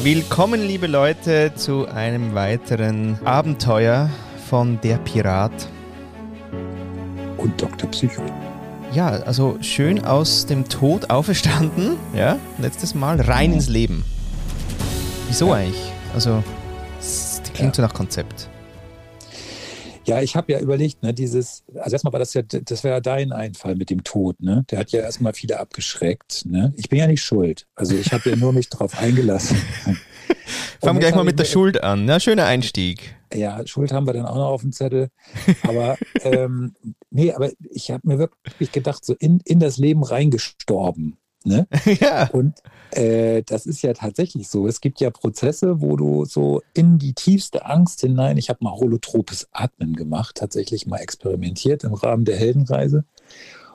Willkommen, liebe Leute, zu einem weiteren Abenteuer von Der Pirat. Und Dr. Psycho. Ja, also schön aus dem Tod auferstanden, ja, letztes Mal rein ins Leben. Wieso Ja. eigentlich? Also, das klingt so nach Konzept. Ja, ich habe ja überlegt, ne, dieses, also erstmal war das ja, das wäre ja dein Einfall mit dem Tod, ne? Der hat ja erstmal viele abgeschreckt, ne? Ich bin ja nicht schuld. Also ich habe ja nur mich drauf eingelassen. Fangen wir gleich mal mit der Schuld an. Ja, schöner Einstieg. Ja, Schuld haben wir dann auch noch auf dem Zettel. Aber ähm, nee, aber ich habe mir wirklich gedacht, so in, in das Leben reingestorben. Ne? ja. Und äh, das ist ja tatsächlich so. Es gibt ja Prozesse, wo du so in die tiefste Angst hinein, ich habe mal holotropes Atmen gemacht, tatsächlich mal experimentiert im Rahmen der Heldenreise.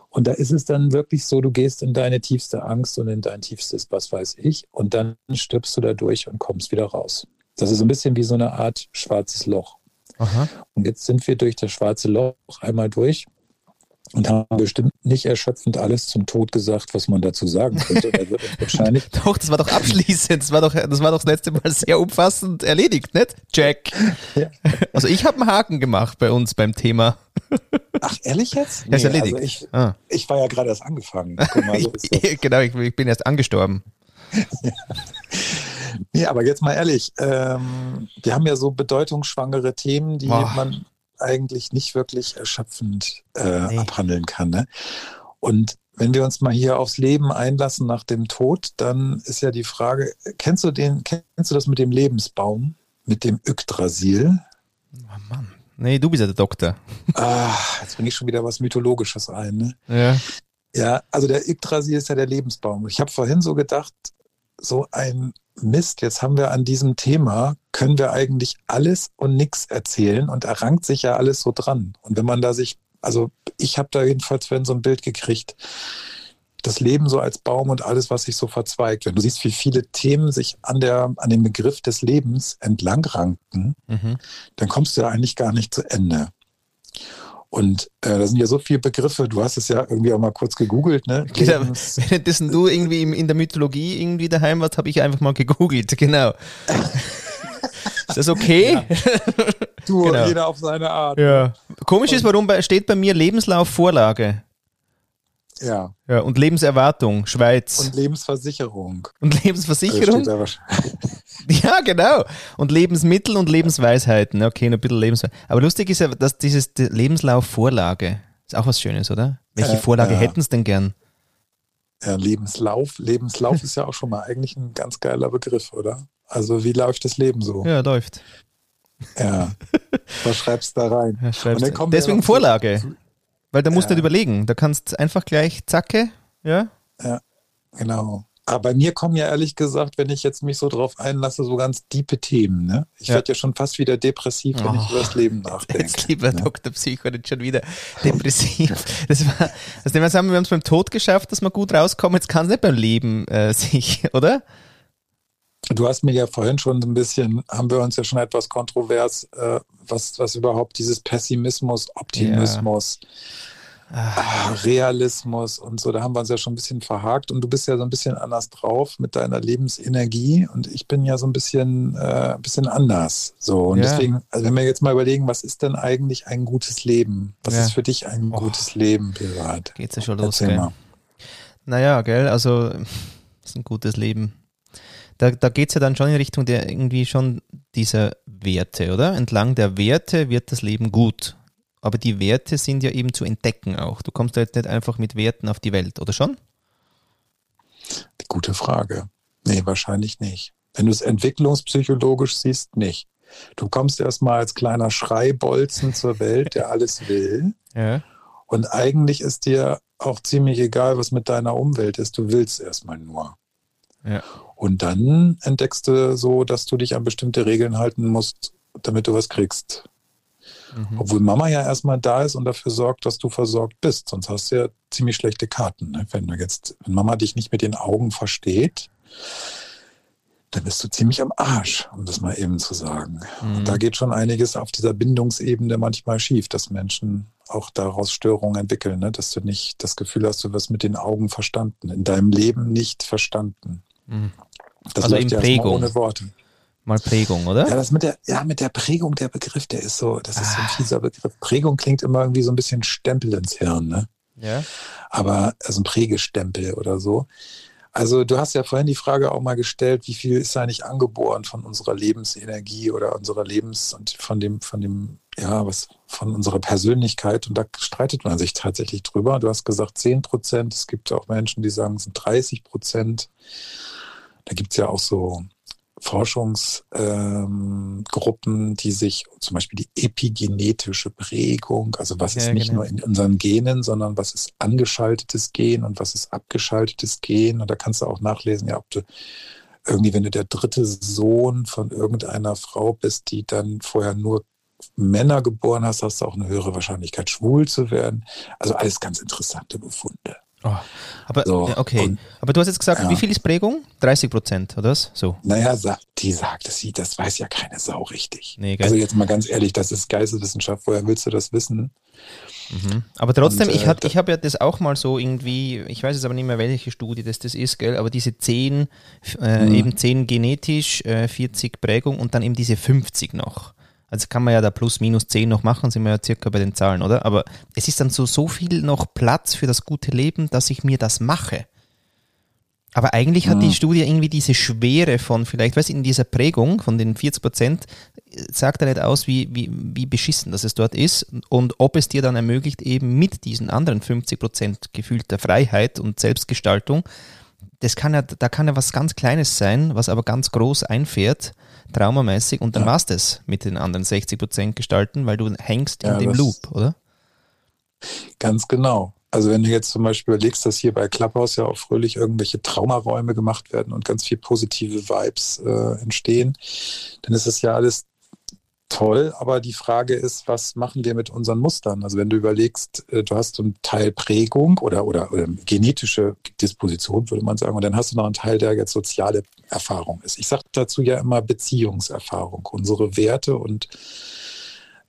Und da ist es dann wirklich so, du gehst in deine tiefste Angst und in dein tiefstes, was weiß ich, und dann stirbst du da durch und kommst wieder raus. Das ist so ein bisschen wie so eine Art schwarzes Loch. Aha. Und jetzt sind wir durch das schwarze Loch einmal durch und haben bestimmt nicht erschöpfend alles zum Tod gesagt, was man dazu sagen könnte. Da wird wahrscheinlich Doch, das war doch abschließend. Das war doch, das war doch das letzte Mal sehr umfassend erledigt, nicht? Jack. Ja. Also ich habe einen Haken gemacht bei uns beim Thema. Ach, ehrlich jetzt? Ja, ist erledigt. Also ich, Ah. ich war ja gerade erst angefangen. Mal, so das. genau, ich, ich bin erst angestorben. nee, aber jetzt mal ehrlich, ähm, wir haben ja so bedeutungsschwangere Themen, die Boah. man eigentlich nicht wirklich erschöpfend äh, Nee. abhandeln kann. Ne? Und wenn wir uns mal hier aufs Leben einlassen nach dem Tod, dann ist ja die Frage, kennst du den, kennst du das mit dem Lebensbaum, mit dem Yggdrasil? Oh Mann. Nee, du bist ja der Doktor. Ah, jetzt bringe ich schon wieder was Mythologisches ein. Ne? Ja. Ja, also der Yggdrasil ist ja der Lebensbaum. Ich habe vorhin so gedacht, so ein Mist, jetzt haben wir an diesem Thema, können wir eigentlich alles und nichts erzählen und errangt sich ja alles so dran. Und wenn man da sich, also ich habe da jedenfalls vorhin so ein Bild gekriegt, das Leben so als Baum und alles, was sich so verzweigt. Wenn du siehst, wie viele Themen sich an, der, an dem Begriff des Lebens entlang ranken, Mhm. dann kommst du ja eigentlich gar nicht zu Ende. Und äh, da sind ja so viele Begriffe, du hast es ja irgendwie auch mal kurz gegoogelt, ne? Genau. Währenddessen du irgendwie in der Mythologie irgendwie daheim warst, habe ich einfach mal gegoogelt. Genau. Ist das okay? du, Genau. jeder auf seine Art. Ja. Komisch ist, warum steht bei mir Lebenslauf Vorlage. Ja. Ja, und Lebenserwartung, Schweiz. Und Und, Lebensversicherung. Lebensversicherung? Da wahrscheinlich. Ja, genau. Und Lebensmittel und Lebensweisheiten. Okay, noch ein bisschen Lebensweisheiten. Aber lustig ist ja, dass dieses die Lebenslauf Vorlage ist auch was Schönes, oder? Welche Äh, Vorlage ja. hätten es denn gern? Ja, Lebenslauf. Lebenslauf ist ja auch schon mal eigentlich ein ganz geiler Begriff, oder? Also wie läuft das Leben so? Ja, läuft. Ja. Was schreibst du da rein? Ja, schreibst Deswegen Vorlage. zu- Weil da musst du Ja. nicht überlegen. Da kannst einfach gleich zacke, ja? Genau. Aber bei mir kommen ja ehrlich gesagt, wenn ich jetzt mich so drauf einlasse, so ganz diepe Themen. Ne? Ich Ja. werde ja schon fast wieder depressiv, wenn ich Oh. über das Leben nachdenke. Jetzt lieber ne? Dr. Psycho nicht schon wieder depressiv. Das war, also das haben wir uns beim Tod geschafft, dass wir gut rauskommen. Jetzt kann es nicht beim Leben äh, sich, oder? Du hast mir ja vorhin schon so ein bisschen, haben wir uns ja schon etwas kontrovers, äh, was, was überhaupt dieses Pessimismus, Optimismus, ah, Realismus und so, da haben wir uns ja schon ein bisschen verhakt und du bist ja so ein bisschen anders drauf mit deiner Lebensenergie und ich bin ja so ein bisschen, äh, ein bisschen anders. So und Ja. deswegen, also wenn wir jetzt mal überlegen, was ist denn eigentlich ein gutes Leben? Was Ja. ist für dich ein Oh. gutes Leben, Pirat? Geht's ja schon los, Erzähl gell? mal. Naja, gell, also ist ein gutes Leben. Da, da geht's ja dann schon in Richtung der irgendwie schon dieser Werte, oder? Entlang der Werte wird das Leben gut. Aber die Werte sind ja eben zu entdecken auch. Du kommst da jetzt nicht einfach mit Werten auf die Welt, oder schon? Gute Frage. Nee, wahrscheinlich nicht. Wenn du es entwicklungspsychologisch siehst, nicht. Du kommst erstmal als kleiner Schreibolzen zur Welt, der alles will. Ja. Und eigentlich ist dir auch ziemlich egal, was mit deiner Umwelt ist. Du willst erstmal nur. Ja. Und dann entdeckst du so, dass du dich an bestimmte Regeln halten musst, damit du was kriegst. Mhm. Obwohl Mama ja erstmal da ist und dafür sorgt, dass du versorgt bist. Sonst hast du ja ziemlich schlechte Karten. Ne? Wenn du jetzt, wenn Mama dich nicht mit den Augen versteht, dann bist du ziemlich am Arsch, um das mal eben zu sagen. Mhm. Und da geht schon einiges auf dieser Bindungsebene manchmal schief, dass Menschen auch daraus Störungen entwickeln, ne? dass du nicht das Gefühl hast, du wirst mit den Augen verstanden, in deinem Leben nicht verstanden. Mhm. Das also in Prägung. ohne Worte. Mal Prägung, oder? Ja, das mit der, ja, mit der Prägung, der Begriff, der ist so, das ist so ein Ah. fieser Begriff. Prägung klingt immer irgendwie so ein bisschen Stempel ins Hirn, ne? Ja. aber also ein Prägestempel oder so. Also du hast ja vorhin die Frage auch mal gestellt, wie viel ist eigentlich angeboren von unserer Lebensenergie oder unserer Lebens und von dem, von dem, ja, was von unserer Persönlichkeit. Und da streitet man sich tatsächlich drüber. Du hast gesagt 10 Prozent. Es gibt auch Menschen, die sagen, es sind 30 Prozent. Da gibt es ja auch so Forschungsgruppen, ähm, die sich zum Beispiel die epigenetische Prägung, also was ist Ja, nicht genau. nur in unseren Genen, sondern was ist angeschaltetes Gen und was ist abgeschaltetes Gen. Und da kannst du auch nachlesen, ja, ob du irgendwie, wenn du der dritte Sohn von irgendeiner Frau bist, die dann vorher nur Männer geboren hast, hast du auch eine höhere Wahrscheinlichkeit, schwul zu werden. Also alles ganz interessante Befunde. Oh. Aber, So, okay. und- Aber du hast jetzt gesagt, Ja. wie viel ist Prägung? 30 Prozent, oder was? So. Naja, die sagt es, sie, das weiß ja keine Sau richtig. Nee, also jetzt mal ganz ehrlich, das ist Geisteswissenschaft, woher willst du das wissen? Mhm. Aber trotzdem, Und, ich, äh, hat, ich habe ja das auch mal so irgendwie, ich weiß jetzt aber nicht mehr, welche Studie das, das ist, gell? aber diese 10, äh, Mhm. eben 10 genetisch, äh, 40 Prägung und dann eben diese 50 noch. Also kann man ja da plus minus 10 noch machen, sind wir ja circa bei den Zahlen, oder? Aber es ist dann so, so viel noch Platz für das gute Leben, dass ich mir das mache. Aber eigentlich hat die Mhm. Studie irgendwie diese Schwere von vielleicht, weißt du, in dieser Prägung von den 40 Prozent, sagt er nicht aus, wie, wie, wie beschissen das es dort ist und ob es dir dann ermöglicht, eben mit diesen anderen 50 Prozent gefühlter Freiheit und Selbstgestaltung, das kann ja, da kann ja was ganz Kleines sein, was aber ganz groß einfährt, traumamäßig, und dann Ja. war's das mit den anderen 60 Prozent gestalten, weil du hängst in Ja, dem das- Loop, oder? Ganz genau. Also wenn du jetzt zum Beispiel überlegst, dass hier bei Clubhouse ja auch fröhlich irgendwelche Traumaräume gemacht werden und ganz viel positive Vibes äh, entstehen, dann ist es ja alles toll, aber die Frage ist, was machen wir mit unseren Mustern? Also wenn du überlegst, äh, du hast so einen Teil Prägung oder, oder, oder genetische Disposition, würde man sagen, und dann hast du noch einen Teil, der jetzt soziale Erfahrung ist. Ich sage dazu ja immer Beziehungserfahrung. Unsere Werte und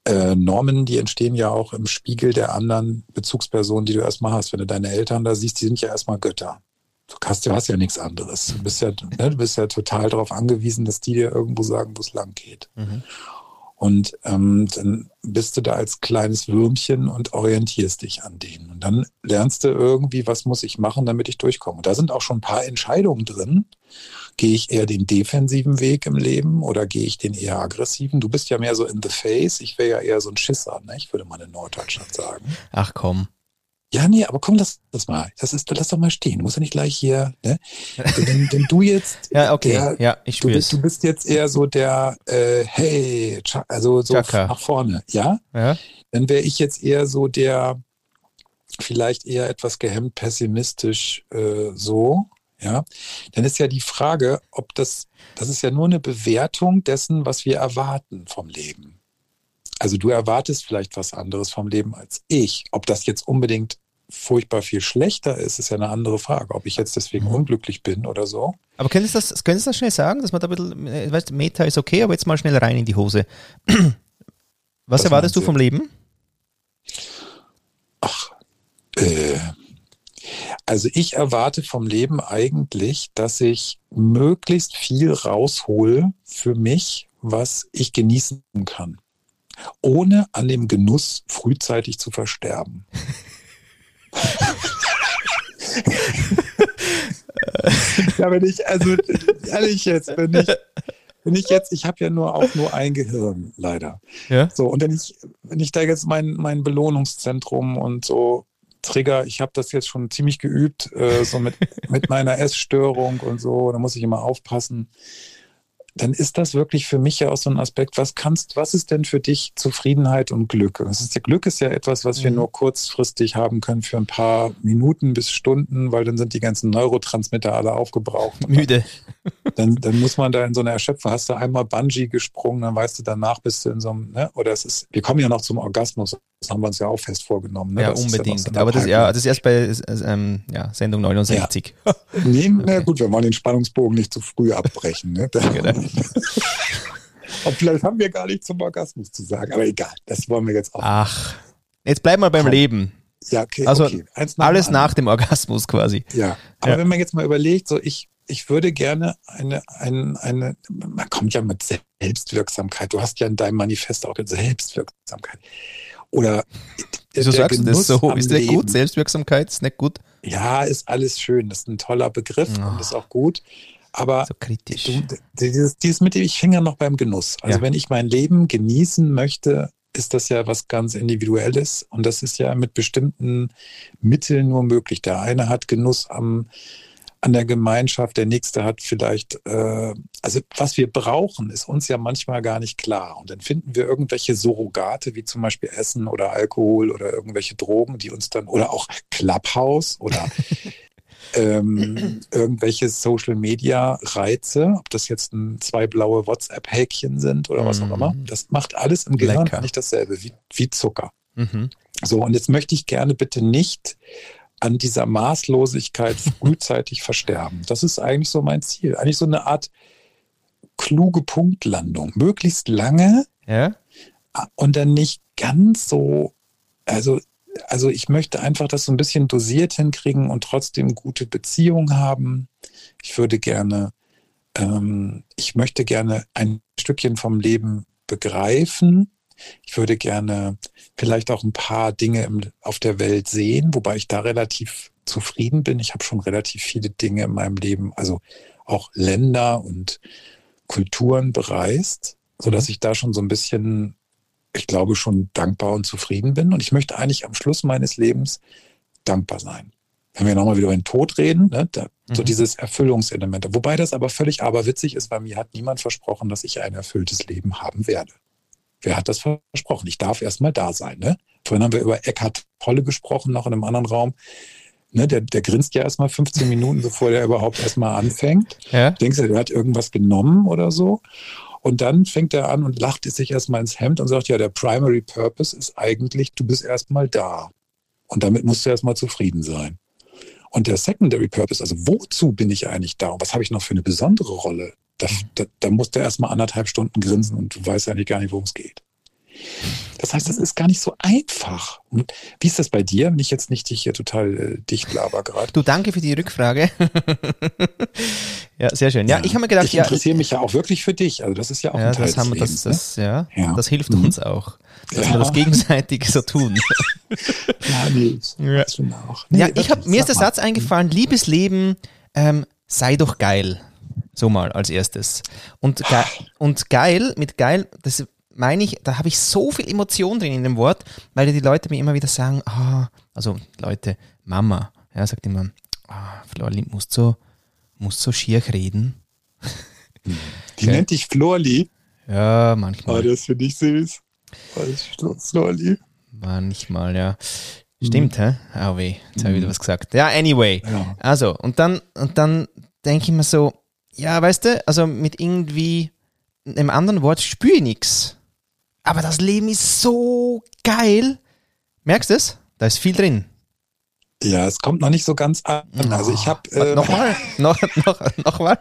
äh, Normen, die entstehen ja auch im Spiegel der anderen Bezugspersonen, die du erstmal hast. Wenn du deine Eltern da siehst, die sind ja erstmal Götter. Du hast, du hast ja nichts anderes. Du bist ja, ne, du bist ja total darauf angewiesen, dass die dir irgendwo sagen, wo es lang geht. Mhm. Und ähm, dann bist du da als kleines Würmchen und orientierst dich an denen. Und dann lernst du irgendwie, was muss ich machen, damit ich durchkomme. Und da sind auch schon ein paar Entscheidungen drin. Gehe ich eher den defensiven Weg im Leben oder gehe ich den eher aggressiven? Du bist ja mehr so in the face. Ich wäre ja eher so ein Schisser, ne? ich würde mal in Norddeutschland sagen. Ach komm. Ja, nee, aber komm, lass das mal. Das ist, lass doch mal stehen. Du musst ja nicht gleich hier, ne? Wenn, wenn du jetzt Ja, okay, der, ja, ich Du bist, du bist jetzt eher so der, äh, hey, also so Chaka. nach vorne, ja? Ja? Dann wäre ich jetzt eher so der, vielleicht eher etwas gehemmt pessimistisch äh, so, ja? Dann ist ja die Frage, ob das, das ist ja nur eine Bewertung dessen, was wir erwarten vom Leben. Also du erwartest vielleicht was anderes vom Leben als ich. Ob das jetzt unbedingt furchtbar viel schlechter ist, ist ja eine andere Frage. Ob ich jetzt deswegen Mhm. unglücklich bin oder so. Aber könntest du das, könntest du das schnell sagen, dass man da ein bisschen, äh, weißt, Meta ist okay, aber jetzt mal schnell rein in die Hose. Was Was erwartest du? vom Leben? Ach, äh, also ich erwarte vom Leben eigentlich, dass ich möglichst viel raushole für mich, was ich genießen kann, ohne an dem Genuss frühzeitig zu versterben. ja, wenn ich, also ehrlich jetzt, wenn ich, wenn ich jetzt, ich habe ja nur auch nur ein Gehirn, leider. Ja. So, und wenn ich, wenn ich da jetzt mein, mein Belohnungszentrum und so Trigger, ich habe das jetzt schon ziemlich geübt, äh, so mit, mit meiner Essstörung und so, da muss ich immer aufpassen. Dann ist das wirklich für mich ja auch so ein Aspekt, was kannst, was ist denn für dich Zufriedenheit und Glück? Das ist, Glück ist ja etwas, was wir Mhm. nur kurzfristig haben können für ein paar Minuten bis Stunden, weil dann sind die ganzen Neurotransmitter alle aufgebraucht. Müde. Dann, dann muss man da in so einer Erschöpfung, hast du einmal Bungee gesprungen, dann weißt du, danach bist du in so einem, ne? Oder es ist, wir kommen ja noch zum Orgasmus, das haben wir uns ja auch fest vorgenommen. Ne? Ja, Das unbedingt. eine aber das, ja, das ist erst bei äh, ähm, ja, Sendung 69. Nee, na gut, wir wollen den Spannungsbogen nicht zu früh abbrechen. Ne? Genau. Und vielleicht haben wir gar nicht zum Orgasmus zu sagen, aber egal, das wollen wir jetzt auch. Ach, jetzt bleib mal beim Komm. Leben. Ja, okay, Also okay. Nach Alles nach dem Orgasmus quasi. Ja, aber Ja. wenn man jetzt mal überlegt, so ich, ich würde gerne eine, eine, eine, man kommt ja mit Selbstwirksamkeit. Du hast ja in deinem Manifest auch Selbstwirksamkeit. Oder Wieso sagst du das so? Ist der gut? Selbstwirksamkeit ist nicht gut? Ja, ist alles schön. Das ist ein toller Begriff oh. und ist auch gut. Aber so kritisch. Du, dieses, dieses mit dem, ich hänge ja noch beim Genuss. Also ja. wenn ich mein Leben genießen möchte, ist das ja was ganz Individuelles und das ist ja mit bestimmten Mitteln nur möglich. Der eine hat Genuss am an der Gemeinschaft, der nächste hat vielleicht, äh, also was wir brauchen, ist uns ja manchmal gar nicht klar. Und dann finden wir irgendwelche Surrogate, wie zum Beispiel Essen oder Alkohol oder irgendwelche Drogen, die uns dann, oder auch Clubhouse oder ähm, irgendwelche Social Media Reize, ob das jetzt ein, zwei blaue WhatsApp-Häkchen sind oder was auch immer. Mhm. Das macht alles im Gehirn Lecker. nicht dasselbe wie, wie Zucker. Mhm. So, und jetzt möchte ich gerne bitte nicht an dieser Maßlosigkeit frühzeitig versterben. Das ist eigentlich so mein Ziel. Eigentlich so eine Art kluge Punktlandung. Möglichst lange ja? und dann nicht ganz so, also, also ich möchte einfach das so ein bisschen dosiert hinkriegen und trotzdem gute Beziehungen haben. Ich würde gerne, ähm, ich möchte gerne ein Stückchen vom Leben begreifen ich würde gerne vielleicht auch ein paar Dinge im, auf der Welt sehen, wobei ich da relativ zufrieden bin. Ich habe schon relativ viele Dinge in meinem Leben, also auch Länder und Kulturen bereist, so dass mhm. ich da schon so ein bisschen, ich glaube, schon dankbar und zufrieden bin. Und ich möchte eigentlich am Schluss meines Lebens dankbar sein. Wenn wir nochmal wieder über den Tod reden, ne, da, mhm. so dieses Erfüllungselement. Wobei das aber völlig aberwitzig ist, weil mir hat niemand versprochen, dass ich ein erfülltes Leben haben werde. Wer hat das versprochen? Ich darf erstmal da sein. Ne? Vorhin haben wir über Eckhard Tolle gesprochen, noch in einem anderen Raum. Ne, der, der grinst ja erstmal 15 Minuten, bevor der überhaupt erstmal anfängt. Ja. Denkst du, der hat irgendwas genommen oder so? Und dann fängt er an und lacht sich erstmal ins Hemd und sagt, ja, der Primary Purpose ist eigentlich, du bist erstmal da. Und damit musst du erstmal zufrieden sein. Und der Secondary Purpose, also wozu bin ich eigentlich da und was habe ich noch für eine besondere Rolle da, da, da musst du erstmal anderthalb Stunden grinsen und du weißt eigentlich gar nicht, worum es geht. Das heißt, das ist gar nicht so einfach. Und wie ist das bei dir, wenn ich jetzt nicht dich hier total äh, dicht laber gerade? Du, danke für die Rückfrage. ja, sehr schön. Ja, ja ich habe mir gedacht, ich interessiere ja, mich ja auch wirklich für dich. Also das ist ja auch ja, ein Teil das haben wir, das, das, ne? ja, das hilft mhm. uns auch, dass wir das gegenseitig so tun. ja, nee, ja. auch. Nee, ja, ich hab, mir ist der Satz eingefallen, liebes Leben, ähm, sei doch geil. So mal als erstes. Und, ge und geil, mit geil, das meine ich, da habe ich so viel Emotion drin in dem Wort, weil die Leute mir immer wieder sagen, ah, also Leute, Mama, ja, sagt immer, ah, Florli, musst so, musst so schier reden. Die okay. nennt dich Florli. Ja, manchmal. Oh, das finde ich süß. Florli. Manchmal, ja. Stimmt, mhm. hä? Oh weh, jetzt habe ich wieder mhm. was gesagt. Ja, anyway. Ja. Also, und dann, und dann denke ich mir so, ja, weißt du, also mit irgendwie einem anderen Wort spüre ich nichts. Aber das Leben ist so geil. Merkst du es? Da ist viel drin. Ja, es kommt noch nicht so ganz an. Also ich habe äh, nochmal, noch, noch, noch mal.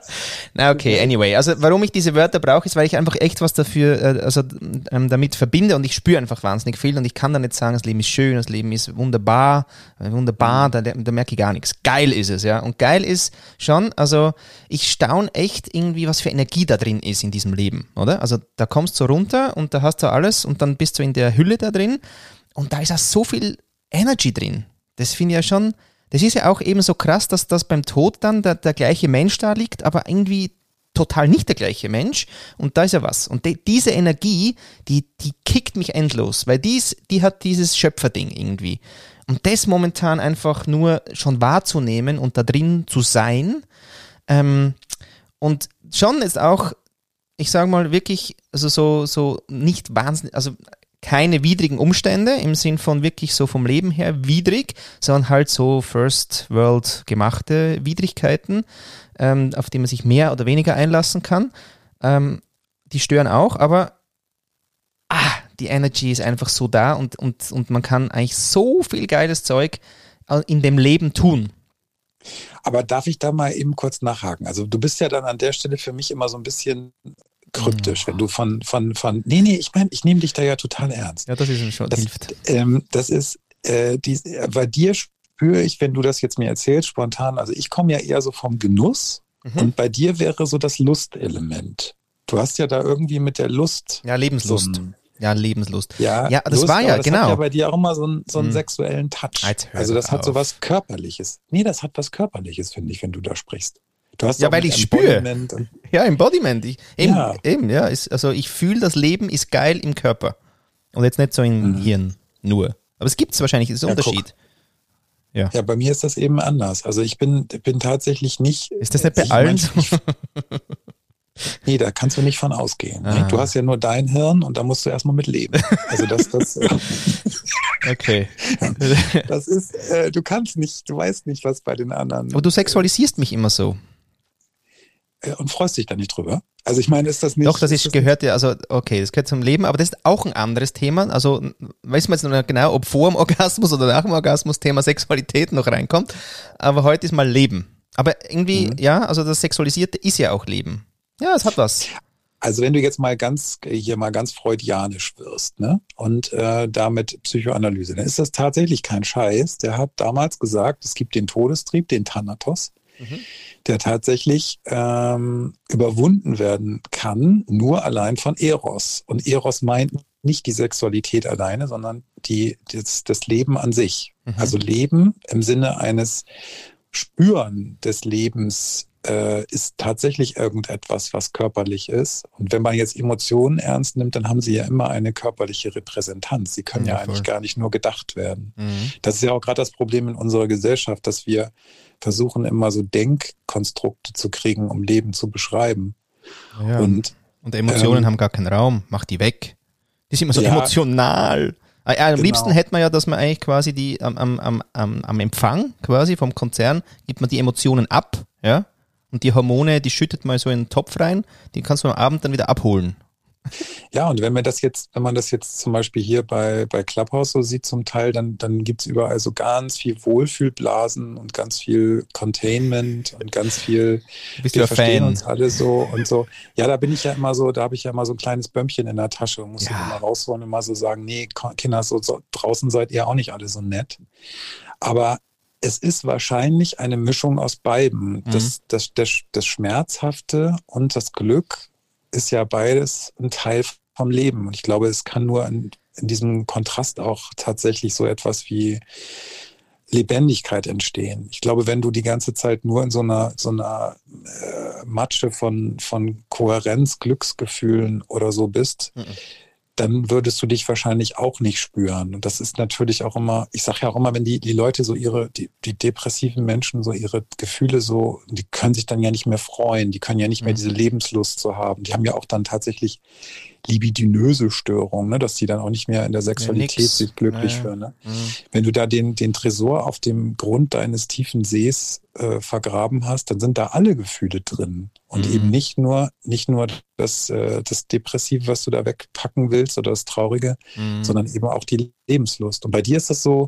Na okay, anyway. Also warum ich diese Wörter brauche, ist, weil ich einfach echt was dafür, äh, also ähm, damit verbinde und ich spüre einfach wahnsinnig viel und ich kann da nicht sagen, das Leben ist schön, das Leben ist wunderbar, äh, wunderbar. Da, da merke ich gar nichts. Geil ist es, ja. Und geil ist schon, also ich staune echt irgendwie, was für Energie da drin ist in diesem Leben, oder? Also da kommst du runter und da hast du alles und dann bist du in der Hülle da drin und da ist auch so viel Energy drin. Das finde ich ja schon, das ist ja auch eben so krass, dass das beim Tod dann der, der gleiche Mensch da liegt, aber irgendwie total nicht der gleiche Mensch. Und da ist ja was. Und die, diese Energie, die, die kickt mich endlos, weil dies, die hat dieses Schöpferding irgendwie. Und das momentan einfach nur schon wahrzunehmen und da drin zu sein. Ähm, und schon ist auch, ich sage mal wirklich, also so, so nicht wahnsinnig, also keine widrigen Umstände im Sinn von wirklich so vom Leben her widrig, sondern halt so First World gemachte Widrigkeiten, ähm, auf die man sich mehr oder weniger einlassen kann. Ähm, die stören auch, aber ah, die Energy ist einfach so da und, und, und man kann eigentlich so viel geiles Zeug in dem Leben tun. Aber darf ich da mal eben kurz nachhaken? Also du bist ja dann an der Stelle für mich immer so ein bisschen kryptisch, wenn du von, von, von, nee, nee, ich meine, ich nehme dich da ja total ernst. Ja, das ist schon, das, hilft. Ähm, das ist, äh, die, bei dir spüre ich, wenn du das jetzt mir erzählst, spontan, also ich komme ja eher so vom Genuss, Mhm. Und bei dir wäre so das Lustelement. Du hast ja da irgendwie mit der Lust. Ja, Lebenslust. Ein, ja, Lebenslust. Ja, ja das Lust, war ja, das genau. Hat ja bei dir auch immer so, ein, so einen hm. sexuellen Touch. Also das hat so was Körperliches. Nee, das hat was Körperliches, finde ich, wenn du da sprichst. Du hast ja, weil ich spüre. Ja, Embodiment. Ich, eben, ja. eben, ja. Ist, also ich fühle, das Leben ist geil im Körper. Und jetzt nicht so im mhm. Hirn nur. Aber es gibt es wahrscheinlich, ist ein ja, Unterschied. Ja. ja, bei mir ist das eben anders. Also ich bin, bin tatsächlich nicht. Ist das nicht bei allen? Nee, da kannst du nicht von ausgehen. Ah. Du hast ja nur dein Hirn und da musst du erstmal mit leben. Also das, das. okay. Das ist, äh, du kannst nicht, du weißt nicht, was bei den anderen. Aber du sexualisierst mich immer so. Äh, und freust dich da nicht drüber. Also ich meine, ist das nicht. Doch, das ist, ist gehört ja, also okay, das gehört zum Leben, aber das ist auch ein anderes Thema. Also weiß man jetzt noch genau, ob vor dem Orgasmus oder nach dem Orgasmus Thema Sexualität noch reinkommt. Aber heute ist mal Leben. Aber irgendwie, mhm. ja, also das Sexualisierte ist ja auch Leben. Ja, es hat was. Also wenn du jetzt mal ganz hier mal ganz freudianisch wirst, ne? Und äh, damit Psychoanalyse, dann ist das tatsächlich kein Scheiß. Der hat damals gesagt, es gibt den Todestrieb, den Thanatos, mhm. Der tatsächlich ähm, überwunden werden kann, nur allein von Eros. Und Eros meint nicht die Sexualität alleine, sondern die, das, das Leben an sich. Mhm. Also Leben im Sinne eines Spüren des Lebens äh, ist tatsächlich irgendetwas, was körperlich ist. Und wenn man jetzt Emotionen ernst nimmt, dann haben sie ja immer eine körperliche Repräsentanz. Sie können ja, ja eigentlich gar nicht nur gedacht werden. Mhm. Das ist ja auch gerade das Problem in unserer Gesellschaft, dass wir versuchen, immer so Denkkonstrukte zu kriegen, um Leben zu beschreiben. Ja. Und, und Emotionen ähm, haben gar keinen Raum. Mach die weg. Die sind immer so ja, emotional. Ah, am genau. liebsten hätte man ja, dass man eigentlich quasi die am, am, am, am Empfang quasi vom Konzern gibt man die Emotionen ab, ja, und die Hormone, die schüttet man so in den Topf rein, die kannst du am Abend dann wieder abholen. Ja, und wenn man das jetzt, wenn man das jetzt zum Beispiel hier bei, bei Clubhouse so sieht zum Teil, dann, dann gibt es überall so ganz viel Wohlfühlblasen und ganz viel Containment und ganz viel, Bist wir verstehen Fan. uns alle so und so. Ja, da bin ich ja immer so, da habe ich ja immer so ein kleines Bömmchen in der Tasche und muss ja. immer rausholen und immer so sagen, nee, Kinder, so, so draußen seid ihr auch nicht alle so nett. Aber es ist wahrscheinlich eine Mischung aus beiden. Mhm. Das, das, das, das Schmerzhafte und das Glück ist ja beides ein Teil vom Leben. Und ich glaube, es kann nur in, in diesem Kontrast auch tatsächlich so etwas wie Lebendigkeit entstehen. Ich glaube, wenn du die ganze Zeit nur in so einer, so einer äh, Matsche von, von Kohärenz, Glücksgefühlen oder so bist, mhm dann würdest du dich wahrscheinlich auch nicht spüren. Und das ist natürlich auch immer, ich sage ja auch immer, wenn die, die Leute so ihre, die, die depressiven Menschen so ihre Gefühle so, die können sich dann ja nicht mehr freuen, die können ja nicht mehr mhm. diese Lebenslust so haben. Die haben ja auch dann tatsächlich libidinöse Störungen, ne? dass die dann auch nicht mehr in der Sexualität ja, sich glücklich ja, fühlen. Ne? Mhm. Wenn du da den, den Tresor auf dem Grund deines tiefen Sees äh, vergraben hast, dann sind da alle Gefühle drin. Und mhm. eben nicht nur, nicht nur das, äh, das Depressive, was du da wegpacken willst oder das Traurige, mhm. sondern eben auch die Lebenslust. Und bei dir ist das so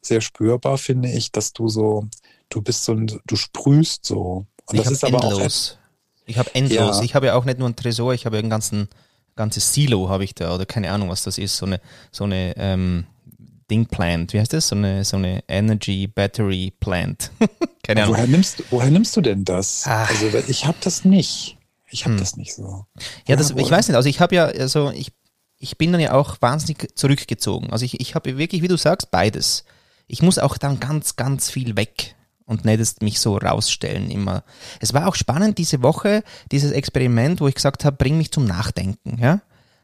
sehr spürbar, finde ich, dass du so, du bist so, du sprühst so. Und ich das ist aber endlos. auch. Ich habe endlos. Ja. Ich habe ja auch nicht nur einen Tresor, ich habe ja einen ganzen ganzes Silo habe ich da oder keine Ahnung, was das ist, so eine, so eine ähm, Ding Plant, wie heißt das? So eine, so eine Energy Battery Plant. keine Ahnung. Woher nimmst, woher nimmst du denn das? Ach. Also ich habe das nicht. Ich habe hm. das nicht so. Ja, das, ich weiß nicht. Also ich habe ja, also ich, ich bin dann ja auch wahnsinnig zurückgezogen. Also ich, ich habe wirklich, wie du sagst, beides. Ich muss auch dann ganz, ganz viel weg und nicht mich so rausstellen immer. Es war auch spannend diese Woche, dieses Experiment, wo ich gesagt habe, bring mich zum Nachdenken, ja.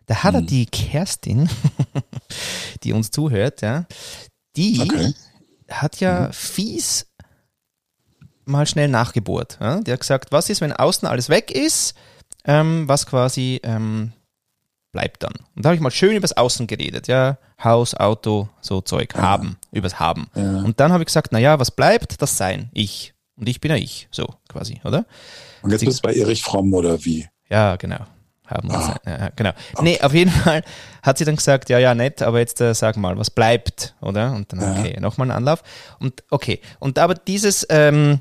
Da hat er die Kerstin, die uns zuhört, ja, die okay. hat ja hm. fies mal schnell nachgebohrt. Ja? Die hat gesagt, was ist, wenn außen alles weg ist, ähm, was quasi ähm, bleibt dann. Und da habe ich mal schön übers Außen geredet, ja, Haus, Auto, so Zeug, ja. haben, übers Haben. Ja. Und dann habe ich gesagt, naja, was bleibt, das Sein, ich. Und ich bin ja ich, so quasi, oder? Und jetzt Sie, bist du bei Erich Fromm oder wie? Ja, genau. Haben ah. ja, genau. Okay. Nee, auf jeden Fall hat sie dann gesagt, ja, ja, nett, aber jetzt äh, sag mal, was bleibt, oder? Und dann, okay, ja. nochmal ein Anlauf. Und okay, und aber dieses, ähm,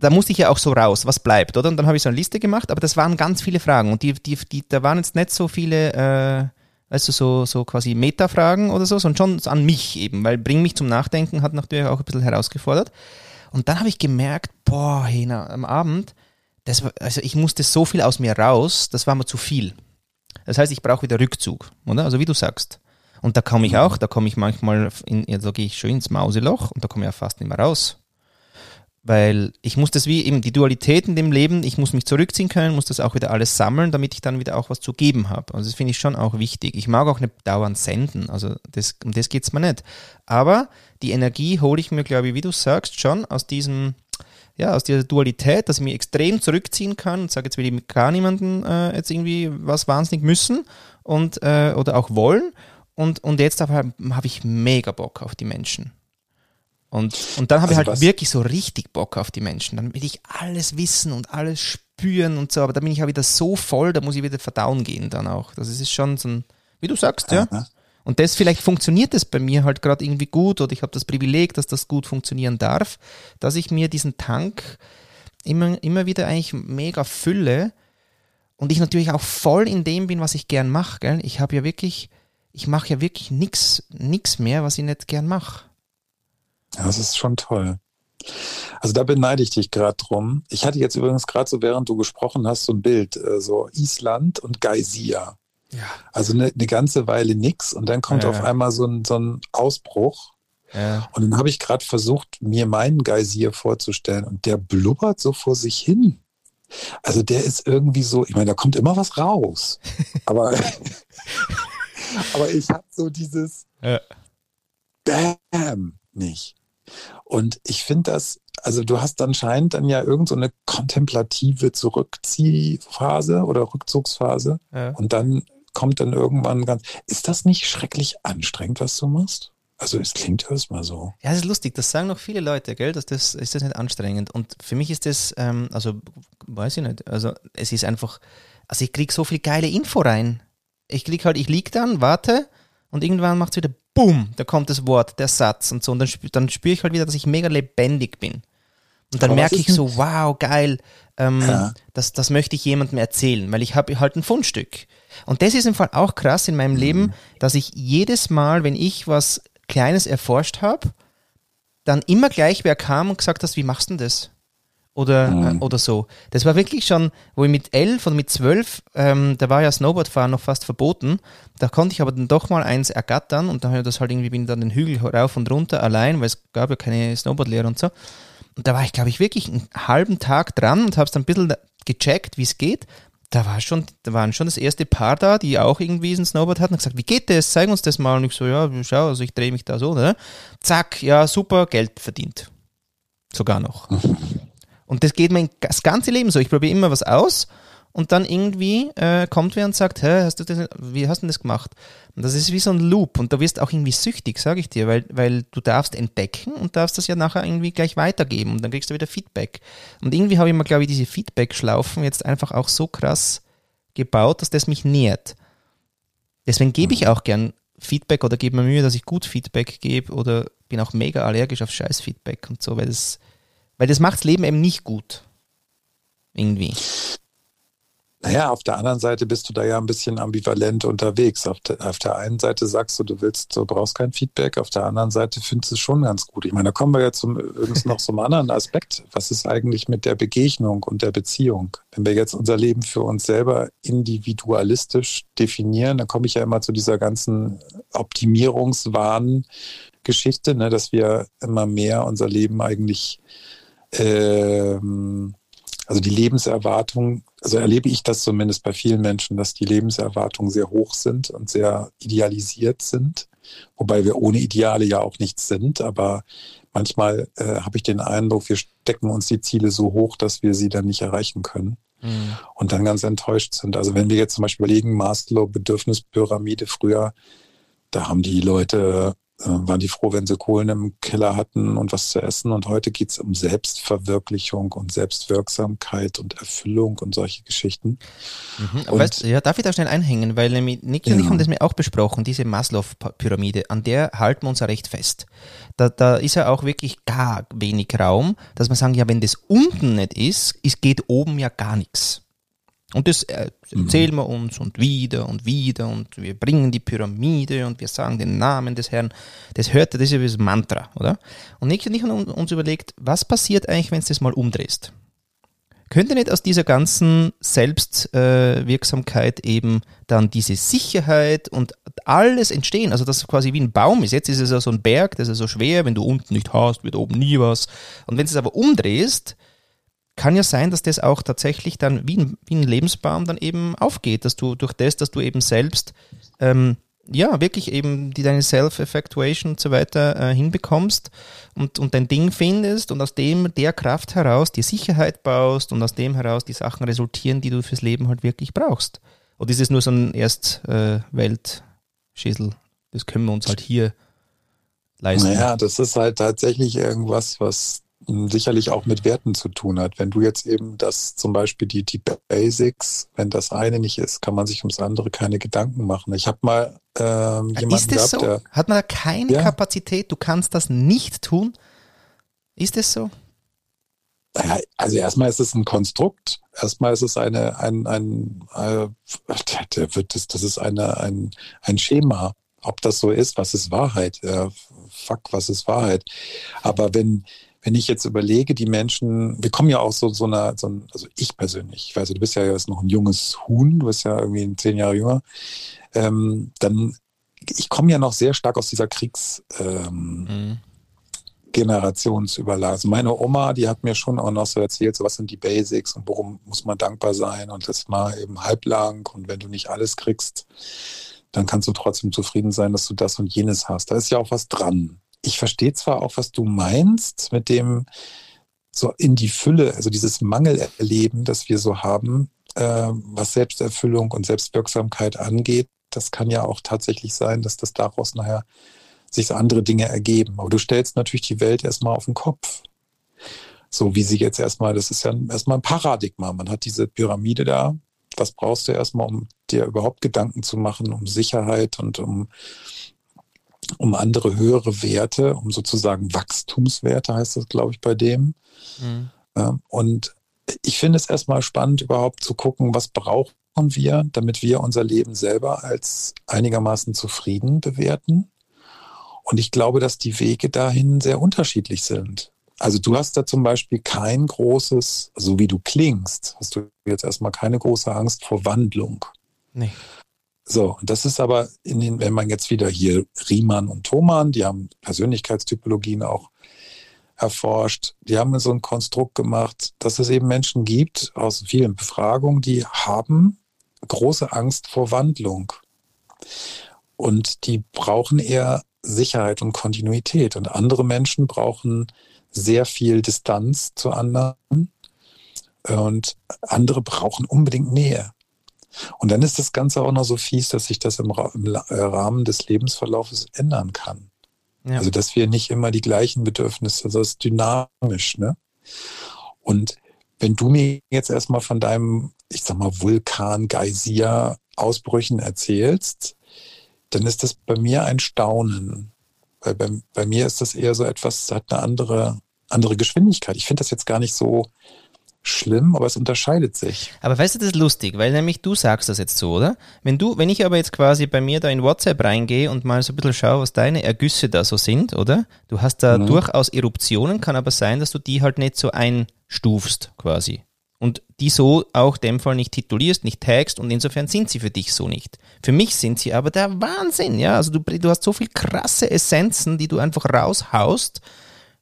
da musste ich ja auch so raus, was bleibt, oder? Und dann habe ich so eine Liste gemacht, aber das waren ganz viele Fragen und die, die, die, da waren jetzt nicht so viele, äh, weißt du, so, so quasi Metafragen oder so, sondern schon an mich eben, weil Bring mich zum Nachdenken hat natürlich auch ein bisschen herausgefordert. Und dann habe ich gemerkt, boah, Hena, am Abend, das also ich musste so viel aus mir raus, das war mir zu viel. Das heißt, ich brauche wieder Rückzug, oder? Also wie du sagst. Und da komme ich auch, da komme ich manchmal, in, ja, da gehe ich schön ins Mauseloch und da komme ich ja fast nicht mehr raus. Weil ich muss das wie eben die Dualität in dem Leben, ich muss mich zurückziehen können, muss das auch wieder alles sammeln, damit ich dann wieder auch was zu geben habe. Also das finde ich schon auch wichtig. Ich mag auch nicht dauernd senden, also das, um das geht es mir nicht. Aber die Energie hole ich mir, glaube ich, wie du sagst, schon aus diesem, ja, aus dieser Dualität, dass ich mich extrem zurückziehen kann und sage, jetzt will ich mit gar niemanden äh, jetzt irgendwie was wahnsinnig müssen und äh, oder auch wollen. Und, und jetzt habe hab ich mega Bock auf die Menschen. Und, und dann habe also ich halt wirklich so richtig Bock auf die Menschen. Dann will ich alles wissen und alles spüren und so, aber da bin ich auch wieder so voll, da muss ich wieder verdauen gehen dann auch. Das ist schon so ein, wie du sagst, ja. Und das vielleicht funktioniert es bei mir halt gerade irgendwie gut oder ich habe das Privileg, dass das gut funktionieren darf, dass ich mir diesen Tank immer, immer wieder eigentlich mega fülle und ich natürlich auch voll in dem bin, was ich gern mache. Ich habe ja wirklich, ich mache ja wirklich nichts nix mehr, was ich nicht gern mache. Ja, das ist schon toll. Also da beneide ich dich gerade drum. Ich hatte jetzt übrigens gerade so, während du gesprochen hast, so ein Bild, äh, so Island und Geysir. Ja. Also eine, eine ganze Weile nix und dann kommt ja. auf einmal so ein, so ein Ausbruch. Ja. Und dann habe ich gerade versucht, mir meinen Geysir vorzustellen und der blubbert so vor sich hin. Also der ist irgendwie so, ich meine, da kommt immer was raus. aber, aber ich habe so dieses. Bam nicht. Und ich finde das, also du hast anscheinend dann ja irgend so eine kontemplative Zurückziehphase oder Rückzugsphase ja. und dann kommt dann irgendwann ganz, ist das nicht schrecklich anstrengend, was du machst? Also es klingt erstmal so. Ja, das ist lustig, das sagen noch viele Leute, gell, dass das, ist das nicht anstrengend. Und für mich ist das, ähm, also weiß ich nicht, also es ist einfach, also ich kriege so viel geile Info rein. Ich krieg halt, ich lieg dann, warte und irgendwann macht es wieder boom, da kommt das Wort, der Satz und so. Und dann, dann spüre ich halt wieder, dass ich mega lebendig bin. Und dann merke ich so, wow, geil, ähm, ja. das, das möchte ich jemandem erzählen, weil ich habe halt ein Fundstück. Und das ist im Fall auch krass in meinem mhm. Leben, dass ich jedes Mal, wenn ich was Kleines erforscht habe, dann immer gleich wer kam und gesagt hat, wie machst du denn das? Oder, äh, mhm. äh, oder so. Das war wirklich schon, wo ich mit elf oder mit zwölf, ähm, da war ja Snowboardfahren noch fast verboten, da konnte ich aber dann doch mal eins ergattern und dann habe ich das halt irgendwie, bin dann den Hügel rauf und runter allein, weil es gab ja keine Snowboardlehrer und so. Und da war ich, glaube ich, wirklich einen halben Tag dran und habe es dann ein bisschen gecheckt, wie es geht. Da war schon, da waren schon das erste Paar da, die auch irgendwie ein Snowboard hatten und gesagt, wie geht das? Zeig uns das mal. Und ich so, ja, schau, also ich drehe mich da so, ne? Zack, ja, super, Geld verdient. Sogar noch. Und das geht mir das ganze Leben so. Ich probiere immer was aus und dann irgendwie äh, kommt wer und sagt, Hä, hast du das, wie hast du das gemacht? Und das ist wie so ein Loop und da wirst auch irgendwie süchtig, sage ich dir, weil, weil du darfst entdecken und darfst das ja nachher irgendwie gleich weitergeben und dann kriegst du wieder Feedback. Und irgendwie habe ich mir, glaube ich, diese Feedback-Schlaufen jetzt einfach auch so krass gebaut, dass das mich nährt. Deswegen gebe ich auch gern Feedback oder gebe mir Mühe, dass ich gut Feedback gebe oder bin auch mega allergisch auf Scheiß-Feedback und so, weil das weil das macht das Leben eben nicht gut. Irgendwie. Naja, auf der anderen Seite bist du da ja ein bisschen ambivalent unterwegs. Auf der, auf der einen Seite sagst du, du willst, du brauchst kein Feedback, auf der anderen Seite findest du es schon ganz gut. Ich meine, da kommen wir jetzt zum, übrigens noch zum anderen Aspekt. Was ist eigentlich mit der Begegnung und der Beziehung? Wenn wir jetzt unser Leben für uns selber individualistisch definieren, dann komme ich ja immer zu dieser ganzen Optimierungswahn-Geschichte, ne, dass wir immer mehr unser Leben eigentlich ähm, also die Lebenserwartung, also erlebe ich das zumindest bei vielen Menschen, dass die Lebenserwartungen sehr hoch sind und sehr idealisiert sind, wobei wir ohne Ideale ja auch nichts sind, aber manchmal äh, habe ich den Eindruck, wir stecken uns die Ziele so hoch, dass wir sie dann nicht erreichen können mhm. und dann ganz enttäuscht sind. Also wenn wir jetzt zum Beispiel überlegen, Maslow Bedürfnispyramide früher, da haben die Leute waren die froh, wenn sie Kohlen im Keller hatten und was zu essen. Und heute geht es um Selbstverwirklichung und Selbstwirksamkeit und Erfüllung und solche Geschichten. Mhm. Und, weißt, ja, darf ich da schnell einhängen, weil Nick und ja. ich haben das mir auch besprochen, diese Maslow-Pyramide, an der halten wir uns ja recht fest. Da, da ist ja auch wirklich gar wenig Raum, dass man sagen, ja, wenn das unten nicht ist, ist geht oben ja gar nichts. Und das äh, Mhm. erzählen wir uns und wieder und wieder und wir bringen die Pyramide und wir sagen den Namen des Herrn. Das hört, das ist ja wie das Mantra, oder? Und nicht, nicht uns überlegt, was passiert eigentlich, wenn du das mal umdrehst? Könnte nicht aus dieser ganzen Selbstwirksamkeit eben dann diese Sicherheit und alles entstehen? Also, dass es quasi wie ein Baum ist. Jetzt ist es ja so ein Berg, das ist so schwer, wenn du unten nicht hast, wird oben nie was. Und wenn du es aber umdrehst, kann ja sein, dass das auch tatsächlich dann wie ein, wie ein Lebensbaum dann eben aufgeht, dass du durch das, dass du eben selbst ähm, ja, wirklich eben die deine Self-Effectuation und so weiter äh, hinbekommst und, und dein Ding findest und aus dem der Kraft heraus die Sicherheit baust und aus dem heraus die Sachen resultieren, die du fürs Leben halt wirklich brauchst. Oder ist es nur so ein Erst-Welt-Schissel? das können wir uns halt hier leisten. Naja, das ist halt tatsächlich irgendwas, was sicherlich auch mit Werten zu tun hat. Wenn du jetzt eben das zum Beispiel die, die Basics, wenn das eine nicht ist, kann man sich ums andere keine Gedanken machen. Ich habe mal ähm, jemanden ist das gehabt, so? der Hat man da keine Ja. Kapazität? Du kannst das nicht tun? Ist das so? Also erstmal ist es ein Konstrukt. Erstmal ist es eine, ein, ein, äh, der, wird das, das ist eine, ein, ein Schema. Ob das so ist, was ist Wahrheit? Fuck, was ist Wahrheit? Aber wenn, wenn ich jetzt überlege, die Menschen, wir kommen ja auch so, so einer, so ein, also ich persönlich, ich weiß, du bist ja jetzt noch ein junges Huhn, du bist ja irgendwie zehn Jahre jünger, ähm, dann, ich komme ja noch sehr stark aus dieser Kriegs, ähm, Mhm. Generationsüberlagen. Also meine Oma, die hat mir schon auch noch so erzählt, so was sind die Basics und worum muss man dankbar sein und das mal eben halblang und wenn du nicht alles kriegst, dann kannst du trotzdem zufrieden sein, dass du das und jenes hast. Da ist ja auch was dran. Ich verstehe zwar auch, was du meinst mit dem so in die Fülle, also dieses Mangelerleben, das wir so haben, äh, was Selbsterfüllung und Selbstwirksamkeit angeht. Das kann ja auch tatsächlich sein, dass das daraus nachher sich andere Dinge ergeben. Aber du stellst natürlich die Welt erstmal auf den Kopf. So wie sie jetzt erstmal, das ist ja erstmal ein Paradigma. Man hat diese Pyramide da. Was brauchst du erstmal, um dir überhaupt Gedanken zu machen, um Sicherheit und um, um andere höhere Werte, um sozusagen Wachstumswerte heißt das, glaube ich, bei dem. Mhm. Ja, Und ich finde es erstmal spannend, überhaupt zu gucken, was brauchen wir, damit wir unser Leben selber als einigermaßen zufrieden bewerten. Und ich glaube, dass die Wege dahin sehr unterschiedlich sind. Also du hast da zum Beispiel kein großes, so wie du klingst, hast du jetzt erstmal keine große Angst vor Wandlung. Nee. So, und das ist aber in den, wenn man jetzt wieder hier Riemann und Thoman, die haben Persönlichkeitstypologien auch erforscht, die haben so ein Konstrukt gemacht, dass es eben Menschen gibt aus vielen Befragungen, die haben große Angst vor Wandlung. Und die brauchen eher Sicherheit und Kontinuität. Und andere Menschen brauchen sehr viel Distanz zu anderen. Und andere brauchen unbedingt Nähe. Und dann ist das Ganze auch noch so fies, dass sich das im, Ra im äh, Rahmen des Lebensverlaufes ändern kann. Ja. Also, dass wir nicht immer die gleichen Bedürfnisse, also es ist dynamisch, ne? Und wenn du mir jetzt erstmal von deinem, ich sag mal, Vulkan, Geysir, Ausbrüchen erzählst, dann ist das bei mir ein Staunen. Weil bei, bei mir ist das eher so etwas, hat eine andere, andere Geschwindigkeit. Ich finde das jetzt gar nicht so schlimm, aber es unterscheidet sich. Aber weißt du, das ist lustig, weil nämlich du sagst das jetzt so, oder? Wenn du, wenn ich aber jetzt quasi bei mir da in WhatsApp reingehe und mal so ein bisschen schaue, was deine Ergüsse da so sind, oder? Du hast da Mhm. durchaus Eruptionen, kann aber sein, dass du die halt nicht so einstufst, quasi. Und die so auch dem Fall nicht titulierst, nicht tagst und insofern sind sie für dich so nicht. Für mich sind sie aber der Wahnsinn, ja. Also du, du hast so viel krasse Essenzen, die du einfach raushaust,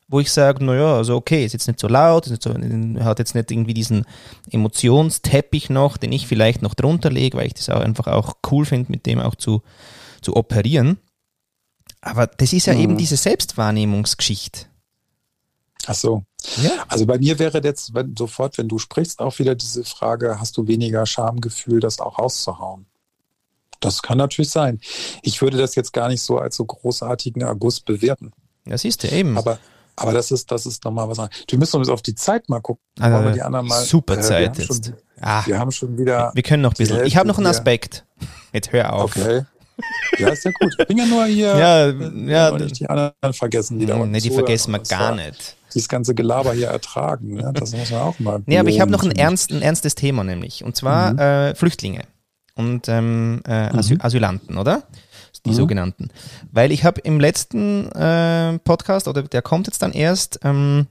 wo ich sage, naja, also okay, ist jetzt nicht so laut, ist nicht so, hat jetzt nicht irgendwie diesen Emotionsteppich noch, den ich vielleicht noch drunter lege, weil ich das auch einfach auch cool finde, mit dem auch zu, zu operieren. Aber das ist ja Mhm. eben diese Selbstwahrnehmungsgeschichte. Ach so. Ja. Also bei mir wäre jetzt wenn, sofort, wenn du sprichst, auch wieder diese Frage, hast du weniger Schamgefühl, das auch rauszuhauen? Das kann natürlich sein. Ich würde das jetzt gar nicht so als so großartigen Erguss bewerten. Das ist ja eben. Aber, aber das ist, das ist nochmal was anderes. Wir müssen uns auf die Zeit mal gucken. Also, die anderen mal, super äh, Zeit haben jetzt. Schon, ah, wir haben schon wieder, wir können noch ein bisschen. Ich habe noch einen Aspekt. Jetzt hör auf. okay, Ja, ist ja gut. Ich bin ja nur hier, Ja, äh, ja, nicht die anderen vergessen, die da nee, die vergessen wir gar nicht. Dieses ganze Gelaber hier ertragen. Ja, das muss man auch mal. Nee, aber ich habe noch ein, ernst, ein ernstes Thema nämlich. Und zwar Mhm. äh, Flüchtlinge und ähm, äh, Mhm. Asylanten, oder? Die Mhm. sogenannten. Weil ich habe im letzten äh, Podcast, oder der kommt jetzt dann erst, ähm,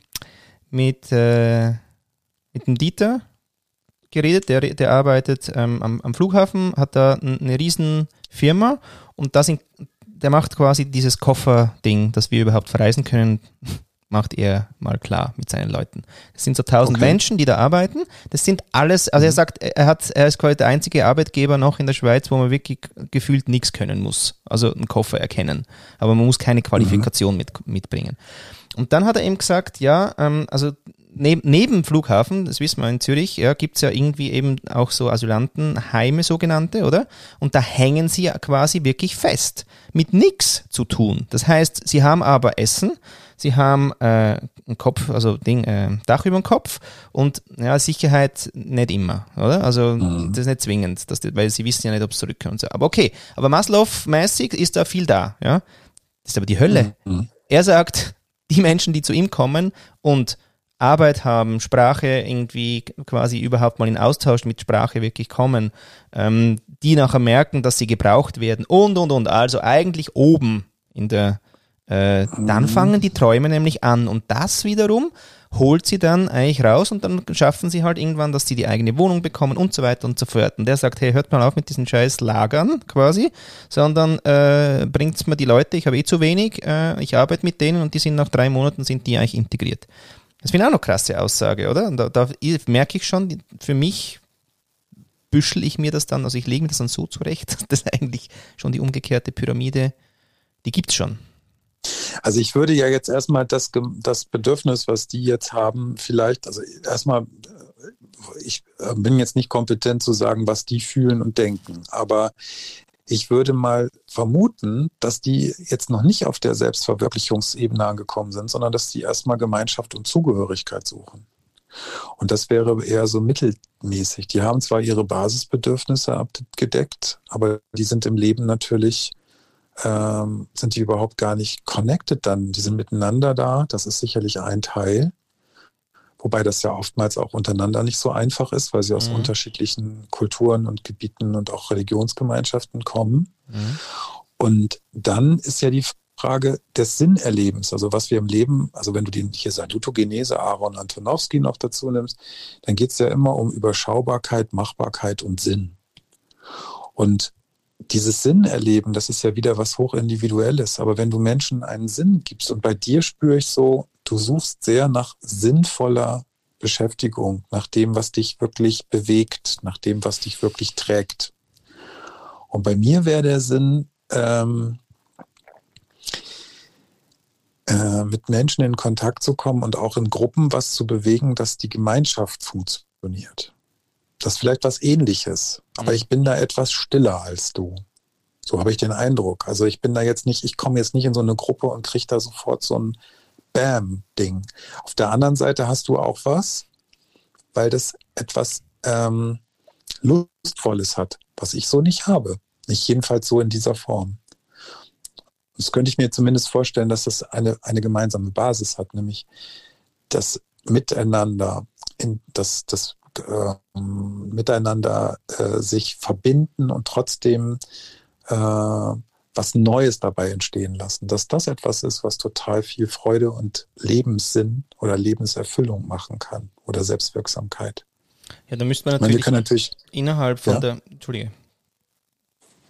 mit, äh, mit dem Dieter geredet, der, der arbeitet ähm, am, am Flughafen, hat da eine riesen Firma und da sind, der macht quasi dieses Kofferding, dass wir überhaupt verreisen können, macht er mal klar mit seinen Leuten. Das sind so tausend Okay. Menschen, die da arbeiten. Das sind alles, also er sagt, er hat, er ist quasi der einzige Arbeitgeber noch in der Schweiz, wo man wirklich gefühlt nichts können muss. Also einen Koffer erkennen. Aber man muss keine Qualifikation mit, mitbringen. Und dann hat er eben gesagt, ja, ähm, also neb, neben Flughafen, das wissen wir in Zürich, ja, gibt's ja irgendwie eben auch so Asylantenheime sogenannte, oder? Und da hängen sie ja quasi wirklich fest, mit nix zu tun. Das heißt, sie haben aber Essen, sie haben äh, einen Kopf, also Ding, äh, Dach über dem Kopf und ja, Sicherheit nicht immer, oder? Also Mhm. das ist nicht zwingend, dass die, weil sie wissen ja nicht, ob es zurückkommt. und So. Aber okay, aber Maslow-mäßig ist da viel da, ja? Das ist aber die Hölle. Mhm. Er sagt, die Menschen, die zu ihm kommen und Arbeit haben, Sprache irgendwie quasi überhaupt mal in Austausch mit Sprache wirklich kommen, ähm, die nachher merken, dass sie gebraucht werden und, und, und. Also eigentlich oben in der, äh, dann Mhm. fangen die Träume nämlich an und das wiederum holt sie dann eigentlich raus und dann schaffen sie halt irgendwann, dass sie die eigene Wohnung bekommen und so weiter und so fort. Und der sagt, hey, hört mal auf mit diesen scheiß Lagern quasi, sondern äh, bringt's mir die Leute, ich habe eh zu wenig, äh, ich arbeite mit denen und die sind nach drei Monaten sind die eigentlich integriert. Das finde ich auch eine krasse Aussage, oder? Und da, da merke ich schon, für mich büschel ich mir das dann, also ich lege mir das dann so zurecht, dass das eigentlich schon die umgekehrte Pyramide, die gibt's schon. Also ich würde ja jetzt erstmal das, das Bedürfnis, was die jetzt haben, vielleicht, also erstmal, äh, ich äh, bin jetzt nicht kompetent zu sagen, was die fühlen und denken, aber ich würde mal vermuten, dass die jetzt noch nicht auf der Selbstverwirklichungsebene angekommen sind, sondern dass die erstmal Gemeinschaft und Zugehörigkeit suchen. Und das wäre eher so mittelmäßig. Die haben zwar ihre Basisbedürfnisse abgedeckt, aber die sind im Leben natürlich ähm, sind die überhaupt gar nicht connected dann. Die sind miteinander da. Das ist sicherlich ein Teil. Wobei das ja oftmals auch untereinander nicht so einfach ist, weil sie aus Mhm. unterschiedlichen Kulturen und Gebieten und auch Religionsgemeinschaften kommen. Und dann ist ja die Frage des Sinnerlebens, also was wir im Leben, also wenn du den hier Salutogenese, Aaron Antonowski noch dazu nimmst, dann geht es ja immer um Überschaubarkeit, Machbarkeit und Sinn. Und dieses Sinnerleben, das ist ja wieder was hochindividuelles. Aber wenn du Menschen einen Sinn gibst und bei dir spüre ich so, du suchst sehr nach sinnvoller Beschäftigung, nach dem, was dich wirklich bewegt, nach dem, was dich wirklich trägt. Und bei mir wäre der Sinn, ähm, äh, mit Menschen in Kontakt zu kommen und auch in Gruppen was zu bewegen, dass die Gemeinschaft funktioniert. Das ist vielleicht was ähnliches, aber Mhm. ich bin da etwas stiller als du. So habe ich den Eindruck. Also ich bin da jetzt nicht, ich komme jetzt nicht in so eine Gruppe und kriege da sofort so ein Bam-Ding. Auf der anderen Seite hast du auch was, weil das etwas ähm, Lustvolles hat, was ich so nicht habe. Nicht jedenfalls so in dieser Form. Das könnte ich mir zumindest vorstellen, dass das eine, eine gemeinsame Basis hat, nämlich das Miteinander, in das, das äh, Miteinander äh, sich verbinden und trotzdem äh, was Neues dabei entstehen lassen. Dass das etwas ist, was total viel Freude und Lebenssinn oder Lebenserfüllung machen kann oder Selbstwirksamkeit. Ja, da müsste man Ich meine, natürlich natürlich. innerhalb von Ja. der, Entschuldige.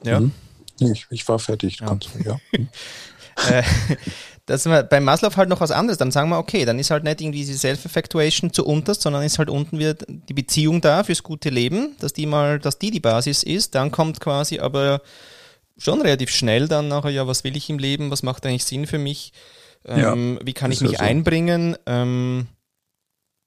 Ja. Mhm. Nee, ich, ich war fertig. Ja. Du, ja. dass wir bei Maslow halt noch was anderes. Dann sagen wir, okay, dann ist halt nicht irgendwie diese Self-Effectuation zu unterst, sondern ist halt unten wieder die Beziehung da fürs gute Leben, dass die mal, dass die die Basis ist. Dann kommt quasi aber schon relativ schnell dann nachher, ja, was will ich im Leben, was macht eigentlich Sinn für mich, ähm, wie kann ich ist ja mich so. einbringen, ähm,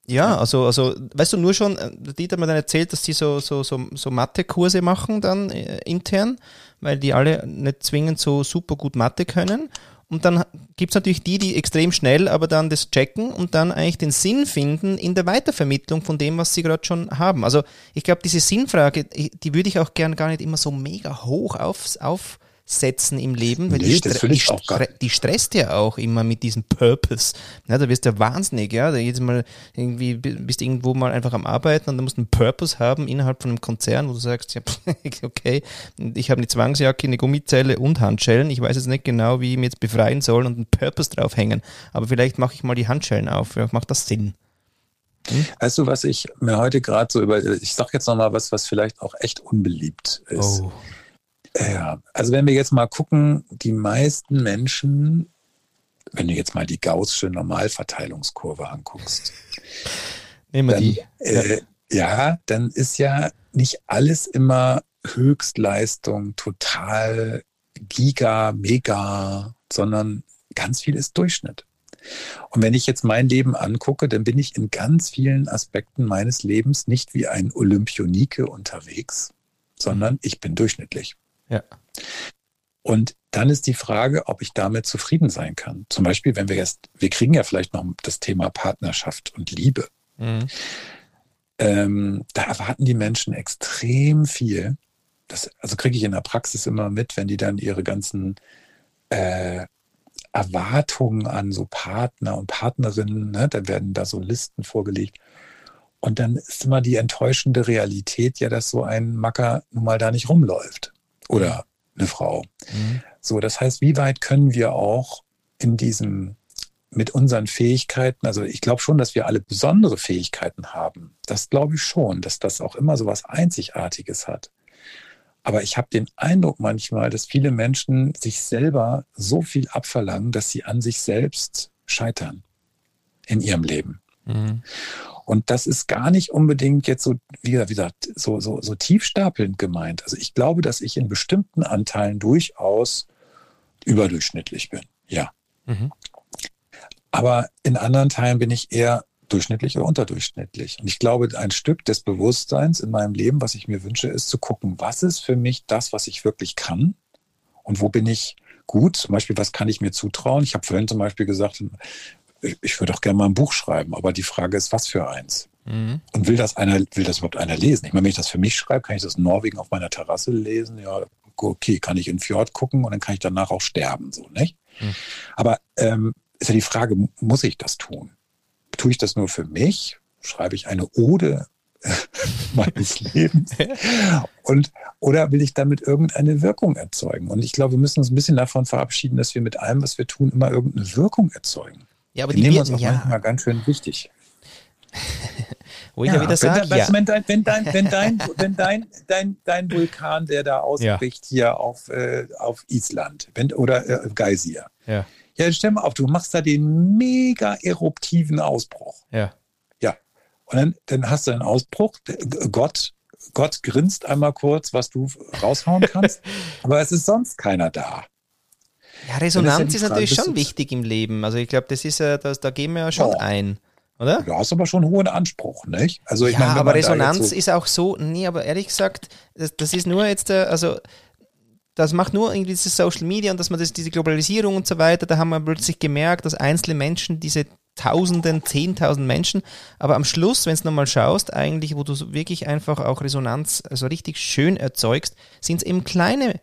ja, also, also, weißt du, nur schon, äh, Dieter hat mir dann erzählt, dass die so, so, so, so Mathe-Kurse machen dann äh, intern, weil die alle nicht zwingend so super gut Mathe können. Und dann gibt's natürlich die, die extrem schnell aber dann das checken und dann eigentlich den Sinn finden in der Weitervermittlung von dem, was sie gerade schon haben. Also ich glaube, diese Sinnfrage, die würde ich auch gern gar nicht immer so mega hoch aufs, setzen im Leben, weil Nee, die, stre die, stre die stresst ja auch immer mit diesem Purpose. Ja, da wirst du ja wahnsinnig, ja. Da jedes Mal irgendwie bi- bist du irgendwo mal einfach am Arbeiten und du musst einen Purpose haben innerhalb von einem Konzern, wo du sagst, ja, okay, ich habe eine Zwangsjacke, eine Gummizelle und Handschellen. Ich weiß jetzt nicht genau, wie ich mich jetzt befreien soll und einen Purpose draufhängen. Aber vielleicht mache ich mal die Handschellen auf. Ja, macht das Sinn? Weißt du, was ich mir heute gerade so über, ich sag jetzt nochmal was, was vielleicht auch echt unbeliebt ist. Oh. Ja, also wenn wir jetzt mal gucken, die meisten Menschen, wenn du jetzt mal die Gaußsche Normalverteilungskurve anguckst, Nehmen wir dann, die. äh, ja, dann ist ja nicht alles immer Höchstleistung, total giga, mega, sondern ganz viel ist Durchschnitt. Und wenn ich jetzt mein Leben angucke, dann bin ich in ganz vielen Aspekten meines Lebens nicht wie ein Olympionike unterwegs, sondern ich bin durchschnittlich. Ja. Und dann ist die Frage, ob ich damit zufrieden sein kann. Zum Beispiel, wenn wir jetzt, wir kriegen ja vielleicht noch das Thema Partnerschaft und Liebe. Mhm. Ähm, da erwarten die Menschen extrem viel. Das, also kriege ich in der Praxis immer mit, wenn die dann ihre ganzen äh, Erwartungen an so Partner und Partnerinnen, ne, dann werden da so Listen vorgelegt. Und dann ist immer die enttäuschende Realität ja, dass so ein Macker nun mal da nicht rumläuft. Oder eine Frau. Mhm. So, das heißt, wie weit können wir auch in diesem, mit unseren Fähigkeiten, also ich glaube schon, dass wir alle besondere Fähigkeiten haben. Das glaube ich schon, dass das auch immer so was Einzigartiges hat. Aber ich habe den Eindruck manchmal, dass viele Menschen sich selber so viel abverlangen, dass sie an sich selbst scheitern in ihrem Leben. Mhm. Und das ist gar nicht unbedingt jetzt so, wie gesagt, so, so, so tiefstapelnd gemeint. Also ich glaube, dass ich in bestimmten Anteilen durchaus überdurchschnittlich bin. Ja. Mhm. Aber in anderen Teilen bin ich eher durchschnittlich oder unterdurchschnittlich. Und ich glaube, ein Stück des Bewusstseins in meinem Leben, was ich mir wünsche, ist zu gucken, was ist für mich das, was ich wirklich kann und wo bin ich gut. Zum Beispiel, was kann ich mir zutrauen? Ich habe vorhin zum Beispiel gesagt, ich, ich würde auch gerne mal ein Buch schreiben, aber die Frage ist, was für eins? Mhm. Und will das einer, will das überhaupt einer lesen? Ich meine, wenn ich das für mich schreibe, kann ich das in Norwegen auf meiner Terrasse lesen. Ja, okay, kann ich in den Fjord gucken und dann kann ich danach auch sterben, so, nicht? Hm. Aber ähm, ist ja die Frage, muss ich das tun? Tue ich das nur für mich? Schreibe ich eine Ode meines Lebens? Und, oder will ich damit irgendeine Wirkung erzeugen? Und ich glaube, wir müssen uns ein bisschen davon verabschieden, dass wir mit allem, was wir tun, immer irgendeine Wirkung erzeugen. Ja, aber die nehmen wir, uns auch ja, manchmal ganz schön wichtig. wo ich ja, wieder wenn, sage, ja. wenn, dein, wenn, dein, wenn, dein, wenn dein, dein, dein Vulkan, der da ausbricht hier auf, äh, auf Island wenn, oder äh, Geysir. Ja. Ja, stell mal auf, du machst da den mega eruptiven Ausbruch. Ja. Und dann, dann hast du einen Ausbruch. Gott, Gott grinst einmal kurz, was du raushauen kannst. aber es ist sonst keiner da. Ja, Resonanz ist Frage, natürlich bist schon wichtig im Leben. Also ich glaube, das ist ja, das, da gehen wir ja schon Ja. ein, oder? Du hast aber schon einen hohen Anspruch, nicht? Also ich ja, meine, aber Resonanz so, ist auch so, nee, aber ehrlich gesagt, das, das ist nur jetzt, äh, also das macht nur irgendwie dieses Social Media und dass man das, diese Globalisierung und so weiter, da haben wir plötzlich gemerkt, dass einzelne Menschen diese Tausenden, Zehntausend Menschen, aber am Schluss, wenn du nochmal schaust, eigentlich, wo du wirklich einfach auch Resonanz so richtig schön erzeugst, sind es eben kleine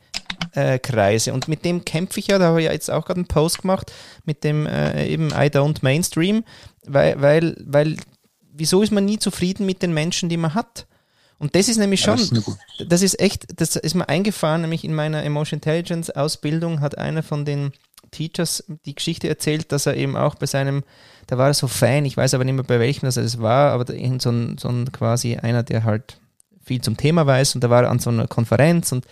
äh, Kreise. Und mit dem kämpfe ich ja, da habe ich ja jetzt auch gerade einen Post gemacht, mit dem äh, eben I don't Mainstream, weil, weil, weil, wieso ist man nie zufrieden mit den Menschen, die man hat? Und das ist nämlich schon, ist das ist echt, das ist mir eingefahren, nämlich in meiner Emotion Intelligence Ausbildung hat einer von den Teachers die Geschichte erzählt, dass er eben auch bei seinem, da war er so Fan, ich weiß aber nicht mehr bei welchem das es war, aber irgend so ein, so ein quasi einer, der halt viel zum Thema weiß und da war er an so einer Konferenz und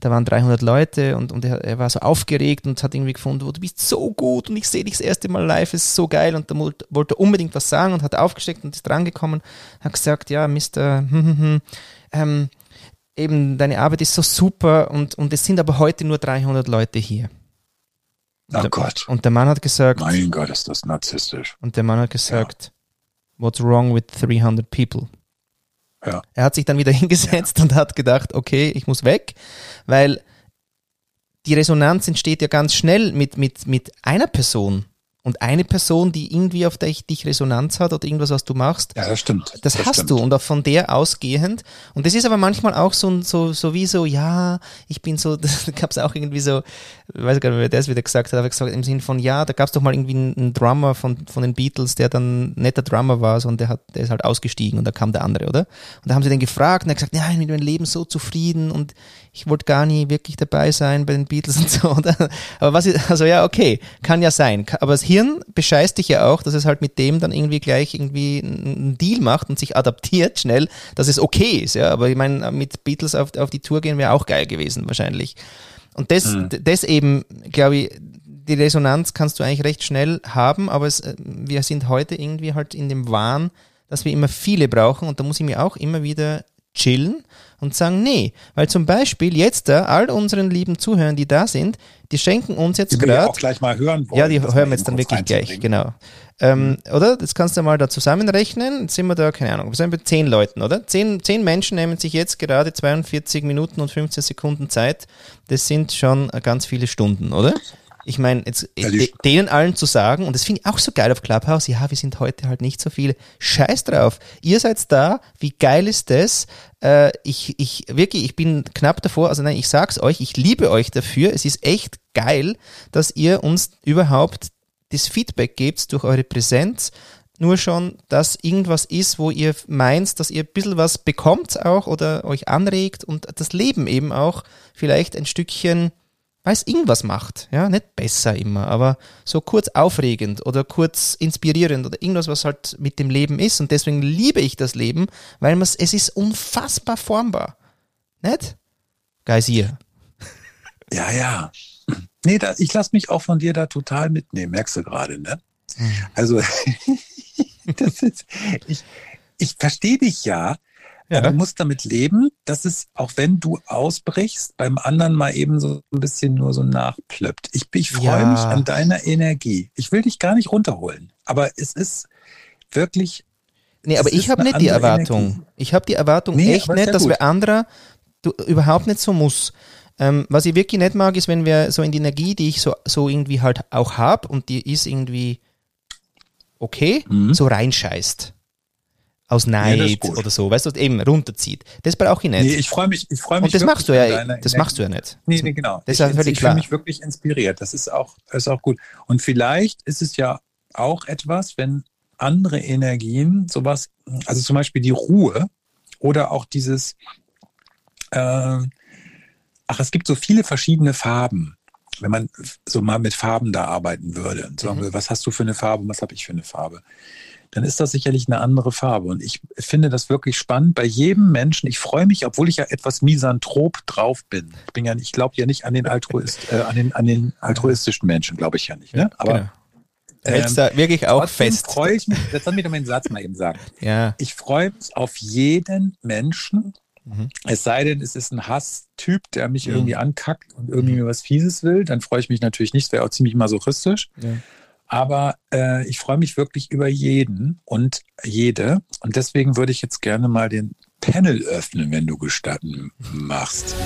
da waren 300 Leute und, und er, er war so aufgeregt und hat irgendwie gefunden, oh, du bist so gut und ich sehe dich das erste Mal live, es ist so geil und da wollte, wollte er unbedingt was sagen und hat aufgesteckt und ist drangekommen, hat gesagt, ja, Mr. Hm, hm, hm, ähm, eben deine Arbeit ist so super und, und es sind aber heute nur 300 Leute hier. Oh der- Gott, Und der Mann hat gesagt, mein Gott, ist das narzisstisch. und der Mann hat gesagt, what's wrong with 300 people? Ja. Er hat sich dann wieder hingesetzt und hat gedacht, okay, ich muss weg, weil die Resonanz entsteht ja ganz schnell mit, mit, mit einer Person. Und eine Person, die irgendwie auf dich, dich Resonanz hat oder irgendwas, was du machst. Ja, das stimmt. Das, das hast stimmt. du und auch von der ausgehend. Und das ist aber manchmal auch so, so, so wie so, ja, ich bin so, da gab es auch irgendwie so, ich weiß gar nicht, wer das wieder gesagt hat, aber gesagt im Sinn von, ja, da gab es doch mal irgendwie einen, Drummer von, von den Beatles, der dann netter Drummer war, so, und der hat, der ist halt ausgestiegen und da kam der andere, oder? Und da haben sie den gefragt und er hat gesagt, ja, ich bin mit meinem Leben so zufrieden und ich wollte gar nie wirklich dabei sein bei den Beatles und so. Oder? Aber was ist, also ja, okay, kann ja sein. Aber das Hirn bescheißt dich ja auch, dass es halt mit dem dann irgendwie gleich irgendwie einen Deal macht und sich adaptiert schnell, dass es okay ist. Ja, aber ich meine, mit Beatles auf, auf die Tour gehen wäre auch geil gewesen wahrscheinlich. Und das, mhm. das eben, glaube ich, die Resonanz kannst du eigentlich recht schnell haben, aber es, wir sind heute irgendwie halt in dem Wahn, dass wir immer viele brauchen und da muss ich mir auch immer wieder chillen und sagen, nee, weil zum Beispiel jetzt da all unseren lieben Zuhörern, die da sind, die schenken uns jetzt gerade. auch gleich mal hören wollen. Ja, die hören wir jetzt dann wirklich gleich, genau. Ähm, mhm. Oder? Das kannst du mal da zusammenrechnen. Jetzt sind wir da, keine Ahnung, wir sind bei zehn Leuten, oder? Zehn, zehn Menschen nehmen sich jetzt gerade 42 Minuten und 15 Sekunden Zeit. Das sind schon ganz viele Stunden, oder? Ich meine, jetzt ja, denen allen zu sagen, und das finde ich auch so geil auf Clubhouse, ja, wir sind heute halt nicht so viele. Scheiß drauf. Ihr seid da, wie geil ist das? Äh, ich, ich, wirklich, ich bin knapp davor, also nein, ich sag's euch, ich liebe euch dafür. Es ist echt geil, dass ihr uns überhaupt das Feedback gebt durch eure Präsenz. Nur schon, dass irgendwas ist, wo ihr meint, dass ihr ein bisschen was bekommt auch oder euch anregt und das Leben eben auch vielleicht ein Stückchen weil es irgendwas macht. Ja, nicht besser immer, aber so kurz aufregend oder kurz inspirierend oder irgendwas, was halt mit dem Leben ist. Und deswegen liebe ich das Leben, weil es ist unfassbar formbar. Nicht? Geisier. Ja, ja. Nee, da, ich lasse mich auch von dir da total mitnehmen, merkst du gerade, ne? Also, das ist, ich, ich verstehe dich ja, ja. du musst damit leben, dass es, auch wenn du ausbrichst, beim anderen mal eben so ein bisschen nur so nachplöppt. Ich, ich freue ja. mich an deiner Energie. Ich will dich gar nicht runterholen, aber es ist wirklich. Nee, aber ich habe nicht die Erwartung. Energie. Ich habe die Erwartung nee, echt nicht, dass wir andere du, überhaupt nicht so muss. Ähm, was ich wirklich nicht mag, ist, wenn wir so in die Energie, die ich so, so irgendwie halt auch habe und die ist irgendwie okay, mhm. so reinscheißt aus Neid ja, oder so, weißt du, eben runterzieht. Das brauche ich nicht. Nee, ich freue mich, ich freue mich. Und das machst du ja, das machst du ja nicht. Nee, nee, genau. Das ist ja völlig ich klar. Ich mich wirklich inspiriert. Das ist auch, ist auch gut. Und vielleicht ist es ja auch etwas, wenn andere Energien sowas, also zum Beispiel die Ruhe oder auch dieses, äh, ach, es gibt so viele verschiedene Farben wenn man so mal mit Farben da arbeiten würde und sagen mhm. will, was hast du für eine Farbe und was habe ich für eine Farbe, dann ist das sicherlich eine andere Farbe. Und ich finde das wirklich spannend bei jedem Menschen. Ich freue mich, obwohl ich ja etwas misanthrop drauf bin. Ich bin ja, ich glaube ja nicht an den, Altruist, äh, an den, an den altruistischen Menschen, glaube ich ja nicht. Ne? Aber genau. Hältst ähm, da wirklich auch fest. freue ich mich, jetzt soll mir doch meinen Satz mal eben sagen. Ja. Ich freue mich auf jeden Menschen, mhm. es sei denn, es ist ein Hasstyp, der mich mhm. irgendwie ankackt und irgendwie mhm. mir was Fieses will, dann freue ich mich natürlich nicht, das wäre auch ziemlich masochistisch. Ja. Aber äh, ich freue mich wirklich über jeden und jede. Und deswegen würde ich jetzt gerne mal den Panel öffnen, wenn du gestatten machst.